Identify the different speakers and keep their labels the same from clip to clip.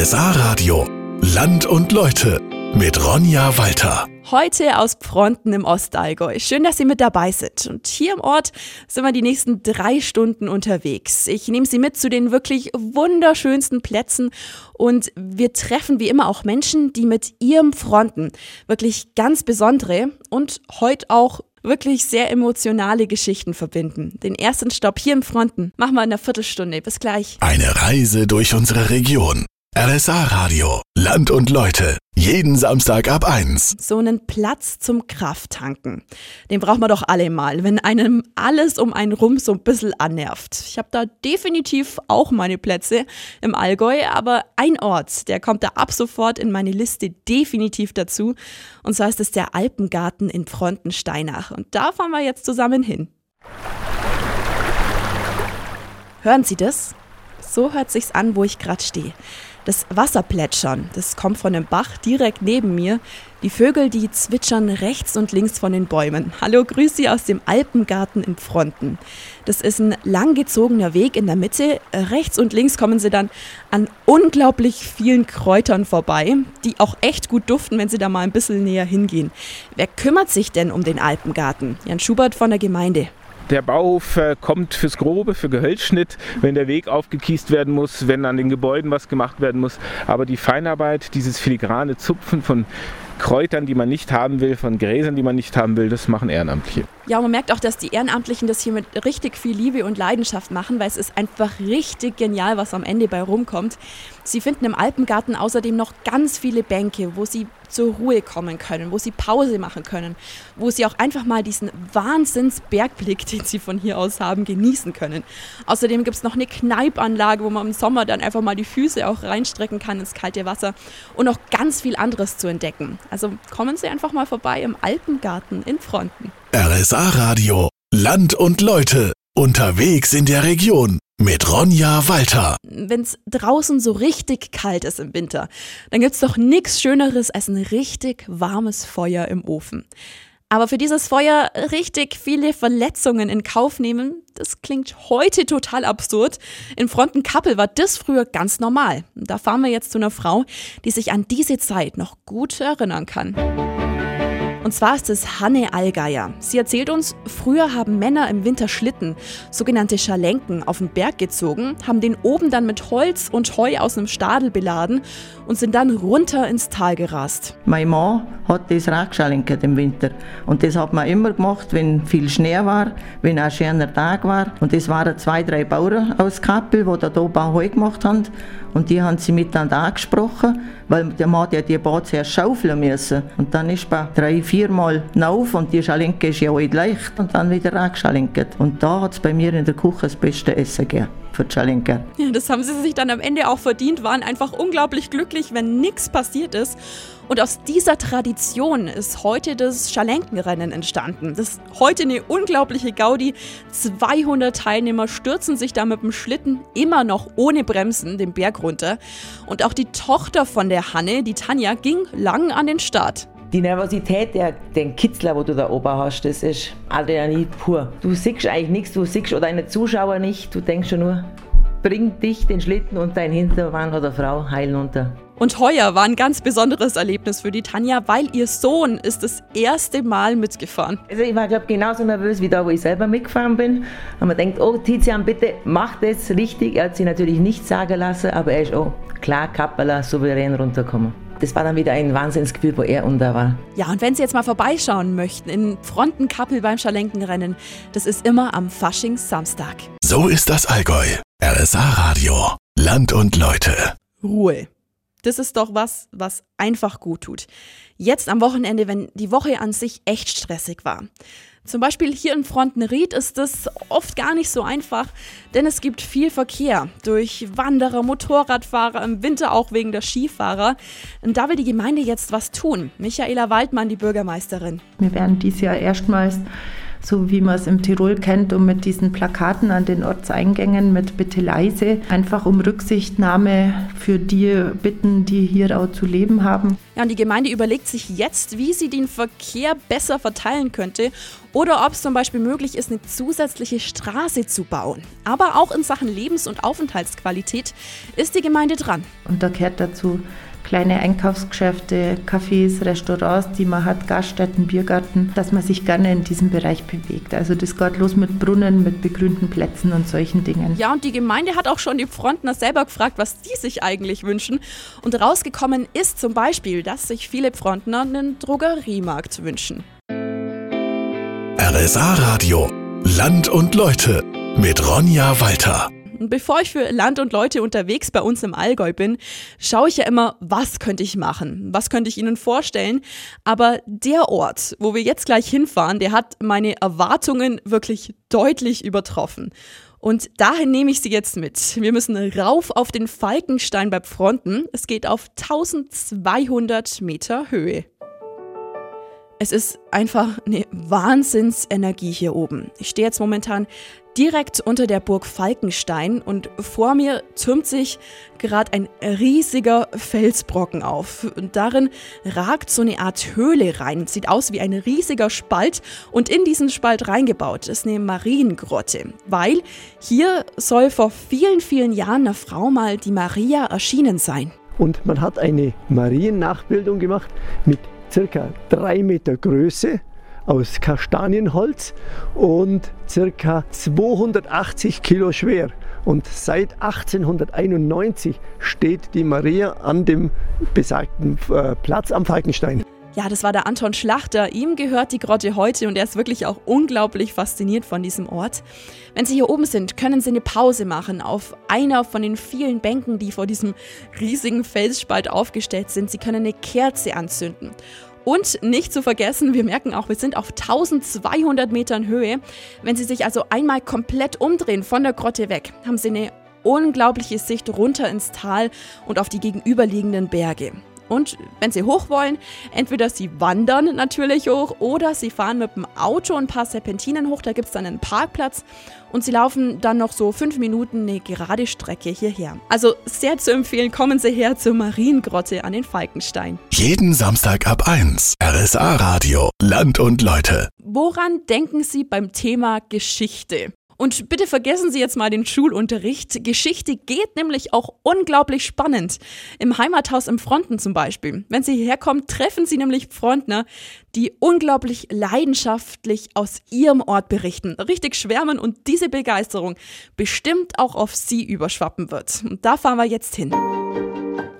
Speaker 1: RSA Radio. Land und Leute mit Ronja Walter.
Speaker 2: Heute aus Fronten im Ostallgäu. Schön, dass Sie mit dabei sind. Und hier im Ort sind wir die nächsten drei Stunden unterwegs. Ich nehme Sie mit zu den wirklich wunderschönsten Plätzen und wir treffen wie immer auch Menschen, die mit ihrem Fronten wirklich ganz besondere und heute auch wirklich sehr emotionale Geschichten verbinden. Den ersten Stopp hier im Fronten machen wir in einer Viertelstunde. Bis gleich.
Speaker 1: Eine Reise durch unsere Region. RSA Radio. Land und Leute. Jeden Samstag ab 1.
Speaker 2: So einen Platz zum Krafttanken. Den braucht man doch alle mal, wenn einem alles um einen rum so ein bisschen annervt. Ich habe da definitiv auch meine Plätze im Allgäu, aber ein Ort, der kommt da ab sofort in meine Liste definitiv dazu. Und zwar ist es der Alpengarten in Frontensteinach. Und da fahren wir jetzt zusammen hin. Hören Sie das? So hört sich's an, wo ich gerade stehe. Das Wasserplätschern, das kommt von dem Bach direkt neben mir. Die Vögel, die zwitschern rechts und links von den Bäumen. Hallo, grüß Sie aus dem Alpengarten in Fronten. Das ist ein langgezogener Weg in der Mitte. Rechts und links kommen Sie dann an unglaublich vielen Kräutern vorbei, die auch echt gut duften, wenn Sie da mal ein bisschen näher hingehen. Wer kümmert sich denn um den Alpengarten? Jan Schubert von der Gemeinde.
Speaker 3: Der Bauhof äh, kommt fürs Grobe, für Gehölzschnitt, wenn der Weg aufgekiest werden muss, wenn an den Gebäuden was gemacht werden muss. Aber die Feinarbeit, dieses filigrane Zupfen von Kräutern, die man nicht haben will, von Gräsern, die man nicht haben will, das machen Ehrenamtliche.
Speaker 2: Ja, man merkt auch, dass die Ehrenamtlichen das hier mit richtig viel Liebe und Leidenschaft machen, weil es ist einfach richtig genial, was am Ende bei rumkommt. Sie finden im Alpengarten außerdem noch ganz viele Bänke, wo sie zur Ruhe kommen können, wo sie Pause machen können, wo sie auch einfach mal diesen Wahnsinnsbergblick, den sie von hier aus haben, genießen können. Außerdem gibt es noch eine Kneipanlage, wo man im Sommer dann einfach mal die Füße auch reinstrecken kann ins kalte Wasser und noch ganz viel anderes zu entdecken. Also kommen Sie einfach mal vorbei im Alpengarten in Fronten.
Speaker 1: RSA Radio. Land und Leute. Unterwegs in der Region. Mit Ronja Walter.
Speaker 2: Wenn es draußen so richtig kalt ist im Winter, dann gibt's doch nichts Schöneres als ein richtig warmes Feuer im Ofen. Aber für dieses Feuer richtig viele Verletzungen in Kauf nehmen, das klingt heute total absurd. In Frontenkappel war das früher ganz normal. Da fahren wir jetzt zu einer Frau, die sich an diese Zeit noch gut erinnern kann. Und zwar ist es Hanne Allgeier. Sie erzählt uns, früher haben Männer im Winter Schlitten, sogenannte Schalenken, auf den Berg gezogen, haben den oben dann mit Holz und Heu aus einem Stadel beladen und sind dann runter ins Tal gerast.
Speaker 4: Mein Mann hat das Radgeschalenkert im Winter. Und das hat man immer gemacht, wenn viel Schnee war, wenn ein schöner Tag war. Und das waren zwei, drei Bauern aus Kappel, die da oben Heu gemacht haben. Und die haben sie miteinander angesprochen, weil der Mann ja die Bad zuerst schaufeln müssen. Und dann ist man drei, vier Mal auf und die Schalenke ist ja auch leicht und dann wieder angeschalenkert. Und da hat es bei mir in der Küche das beste Essen gegeben für Schalenker.
Speaker 2: Ja, das haben sie sich dann am Ende auch verdient, waren einfach unglaublich glücklich, wenn nichts passiert ist. Und aus dieser Tradition ist heute das Schalenkenrennen entstanden. Das ist heute eine unglaubliche Gaudi. 200 Teilnehmer stürzen sich da mit dem Schlitten immer noch ohne Bremsen den Berg runter. Und auch die Tochter von der Hanne, die Tanja, ging lang an den Start.
Speaker 5: Die Nervosität, der, den Kitzler, wo du da oben hast, das ist Adrenalin pur. Du siehst eigentlich nichts, du siehst oder deine Zuschauer nicht, du denkst schon nur, bring dich, den Schlitten und dein Hintermann oder Frau heil runter.
Speaker 2: Und heuer war ein ganz besonderes Erlebnis für die Tanja, weil ihr Sohn ist das erste Mal mitgefahren.
Speaker 5: Also ich war, glaube genauso nervös wie da, wo ich selber mitgefahren bin. Und man denkt, oh Tizian, bitte mach das richtig. Er hat sich natürlich nicht sagen lassen, aber er ist auch klar Kappeler souverän runtergekommen das war dann wieder ein Wahnsinnsgefühl, wo er unter war.
Speaker 2: Ja, und wenn Sie jetzt mal vorbeischauen möchten in Frontenkappel beim Schalenkenrennen, das ist immer am Faschingssamstag.
Speaker 1: So ist das Allgäu. RSA Radio. Land und Leute.
Speaker 2: Ruhe. Das ist doch was, was einfach gut tut. Jetzt am Wochenende, wenn die Woche an sich echt stressig war. Zum Beispiel hier in Frontenried ist es oft gar nicht so einfach, denn es gibt viel Verkehr durch Wanderer, Motorradfahrer, im Winter auch wegen der Skifahrer. Und da will die Gemeinde jetzt was tun. Michaela Waldmann, die Bürgermeisterin.
Speaker 6: Wir werden dieses Jahr erstmals so wie man es im Tirol kennt und mit diesen Plakaten an den Ortseingängen mit Bitte leise, einfach um Rücksichtnahme für die bitten, die hier auch zu leben haben.
Speaker 2: Ja, und die Gemeinde überlegt sich jetzt, wie sie den Verkehr besser verteilen könnte oder ob es zum Beispiel möglich ist, eine zusätzliche Straße zu bauen. Aber auch in Sachen Lebens- und Aufenthaltsqualität ist die Gemeinde dran.
Speaker 6: Und da gehört dazu kleine Einkaufsgeschäfte, Cafés, Restaurants, die man hat, Gaststätten, Biergarten, dass man sich gerne in diesem Bereich bewegt. Also das geht los mit Brunnen, mit begrünten Plätzen und solchen Dingen.
Speaker 2: Ja, und die Gemeinde hat auch schon die Frontner selber gefragt, was die sich eigentlich wünschen. Und rausgekommen ist zum Beispiel, dass sich viele Frontner einen Drogeriemarkt wünschen.
Speaker 1: RSA Radio. Land und Leute mit Ronja Walter.
Speaker 2: Bevor ich für Land und Leute unterwegs bei uns im Allgäu bin, schaue ich ja immer, was könnte ich machen? Was könnte ich Ihnen vorstellen? Aber der Ort, wo wir jetzt gleich hinfahren, der hat meine Erwartungen wirklich deutlich übertroffen. Und dahin nehme ich Sie jetzt mit. Wir müssen rauf auf den Falkenstein bei Fronten. Es geht auf 1200 Meter Höhe. Es ist einfach eine Wahnsinnsenergie hier oben. Ich stehe jetzt momentan direkt unter der Burg Falkenstein und vor mir türmt sich gerade ein riesiger Felsbrocken auf. Und darin ragt so eine Art Höhle rein. Sieht aus wie ein riesiger Spalt und in diesen Spalt reingebaut ist eine Mariengrotte, weil hier soll vor vielen, vielen Jahren einer Frau mal die Maria erschienen sein.
Speaker 7: Und man hat eine Mariennachbildung gemacht mit circa drei Meter Größe aus Kastanienholz und circa 280 Kilo schwer. Und seit 1891 steht die Maria an dem besagten äh, Platz am Falkenstein.
Speaker 2: Ja, das war der Anton Schlachter. Ihm gehört die Grotte heute und er ist wirklich auch unglaublich fasziniert von diesem Ort. Wenn Sie hier oben sind, können Sie eine Pause machen auf einer von den vielen Bänken, die vor diesem riesigen Felsspalt aufgestellt sind. Sie können eine Kerze anzünden. Und nicht zu vergessen, wir merken auch, wir sind auf 1200 Metern Höhe. Wenn Sie sich also einmal komplett umdrehen von der Grotte weg, haben Sie eine unglaubliche Sicht runter ins Tal und auf die gegenüberliegenden Berge. Und wenn Sie hoch wollen, entweder Sie wandern natürlich hoch oder Sie fahren mit dem Auto ein paar Serpentinen hoch, da gibt es dann einen Parkplatz und Sie laufen dann noch so fünf Minuten eine gerade Strecke hierher. Also sehr zu empfehlen, kommen Sie her zur Mariengrotte an den Falkenstein.
Speaker 1: Jeden Samstag ab 1. RSA Radio. Land und Leute.
Speaker 2: Woran denken Sie beim Thema Geschichte? Und bitte vergessen Sie jetzt mal den Schulunterricht. Geschichte geht nämlich auch unglaublich spannend. Im Heimathaus im Fronten zum Beispiel. Wenn Sie hierher kommen, treffen Sie nämlich Frontner, die unglaublich leidenschaftlich aus ihrem Ort berichten, richtig schwärmen und diese Begeisterung bestimmt auch auf Sie überschwappen wird. Und da fahren wir jetzt hin.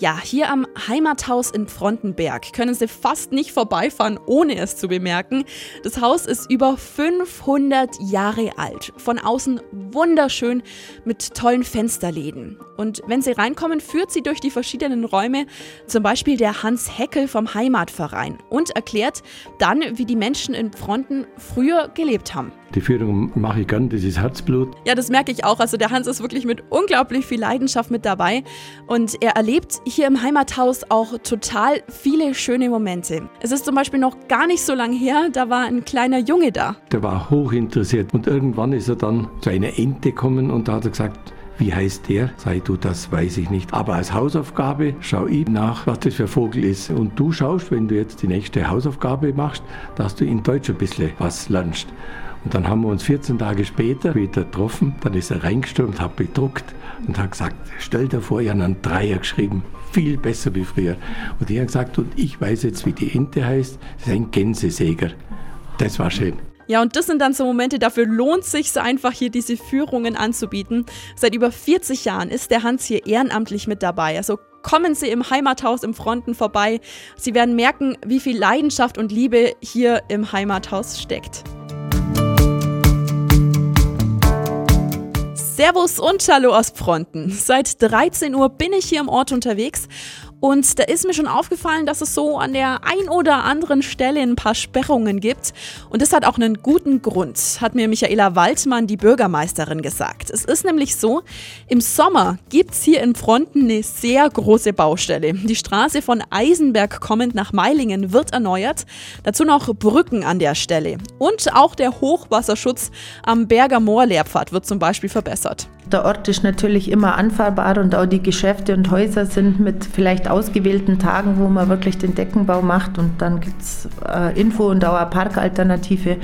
Speaker 2: Ja, hier am Heimathaus in Frontenberg können Sie fast nicht vorbeifahren, ohne es zu bemerken. Das Haus ist über 500 Jahre alt. Von außen wunderschön mit tollen Fensterläden. Und wenn Sie reinkommen, führt Sie durch die verschiedenen Räume, zum Beispiel der Hans Heckel vom Heimatverein und erklärt dann, wie die Menschen in Fronten früher gelebt haben.
Speaker 8: Die Führung mache ich gern, das ist Herzblut.
Speaker 2: Ja, das merke ich auch. Also der Hans ist wirklich mit unglaublich viel Leidenschaft mit dabei und er erlebt hier im Heimathaus auch total viele schöne Momente. Es ist zum Beispiel noch gar nicht so lange her, da war ein kleiner Junge da.
Speaker 8: Der war hochinteressiert und irgendwann ist er dann zu einer Ente gekommen und da hat er gesagt, wie heißt der? Sei du, das weiß ich nicht. Aber als Hausaufgabe schau ich nach, was das für ein Vogel ist. Und du schaust, wenn du jetzt die nächste Hausaufgabe machst, dass du in Deutsch ein bisschen was lernst. Und dann haben wir uns 14 Tage später wieder getroffen. Dann ist er reingestürmt, hat bedruckt und hat gesagt, stell dir vor, ich habe einen Dreier geschrieben. Viel besser wie früher. Und er hat gesagt, und ich weiß jetzt, wie die Ente heißt. Das ist ein Gänsesäger. Das war schön.
Speaker 2: Ja, und das sind dann so Momente, dafür lohnt sich einfach hier diese Führungen anzubieten. Seit über 40 Jahren ist der Hans hier ehrenamtlich mit dabei. Also kommen Sie im Heimathaus im Fronten vorbei. Sie werden merken, wie viel Leidenschaft und Liebe hier im Heimathaus steckt. Servus und Hallo aus Fronten. Seit 13 Uhr bin ich hier im Ort unterwegs Und da ist mir schon aufgefallen, dass es so an der ein oder anderen Stelle ein paar Sperrungen gibt. Und das hat auch einen guten Grund, hat mir Michaela Waldmann, die Bürgermeisterin, gesagt. Es ist nämlich so, im Sommer gibt es hier in Fronten eine sehr große Baustelle. Die Straße von Eisenberg kommend nach Meilingen wird erneuert. Dazu noch Brücken an der Stelle. Und auch der Hochwasserschutz am Berger Moorlehrpfad wird zum Beispiel verbessert.
Speaker 6: Der Ort ist natürlich immer anfahrbar und auch die Geschäfte und Häuser sind mit vielleicht ausgewählten Tagen, wo man wirklich den Deckenbau macht und dann gibt es äh, Info- und auch eine Parkalternative.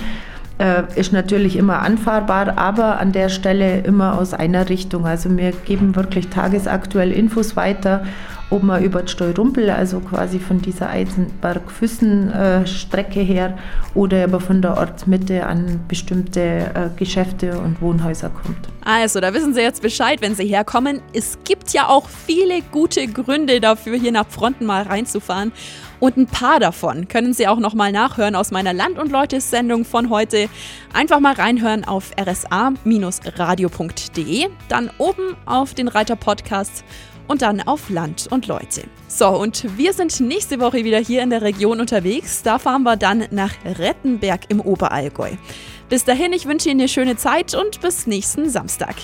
Speaker 6: Äh, ist natürlich immer anfahrbar, aber an der Stelle immer aus einer Richtung. Also wir geben wirklich tagesaktuell Infos weiter ob man über Steurumpel, also quasi von dieser Eisenberg-Füssen-Strecke her, oder aber von der Ortsmitte an bestimmte äh, Geschäfte und Wohnhäuser kommt.
Speaker 2: Also, da wissen Sie jetzt Bescheid, wenn Sie herkommen. Es gibt ja auch viele gute Gründe dafür, hier nach Fronten mal reinzufahren. Und ein paar davon können Sie auch noch mal nachhören aus meiner Land- und Leute-Sendung von heute. Einfach mal reinhören auf rsa-radio.de, dann oben auf den Reiter Podcast und dann auf Land und Leute. So, und wir sind nächste Woche wieder hier in der Region unterwegs. Da fahren wir dann nach Rettenberg im Oberallgäu. Bis dahin, ich wünsche Ihnen eine schöne Zeit und bis nächsten Samstag.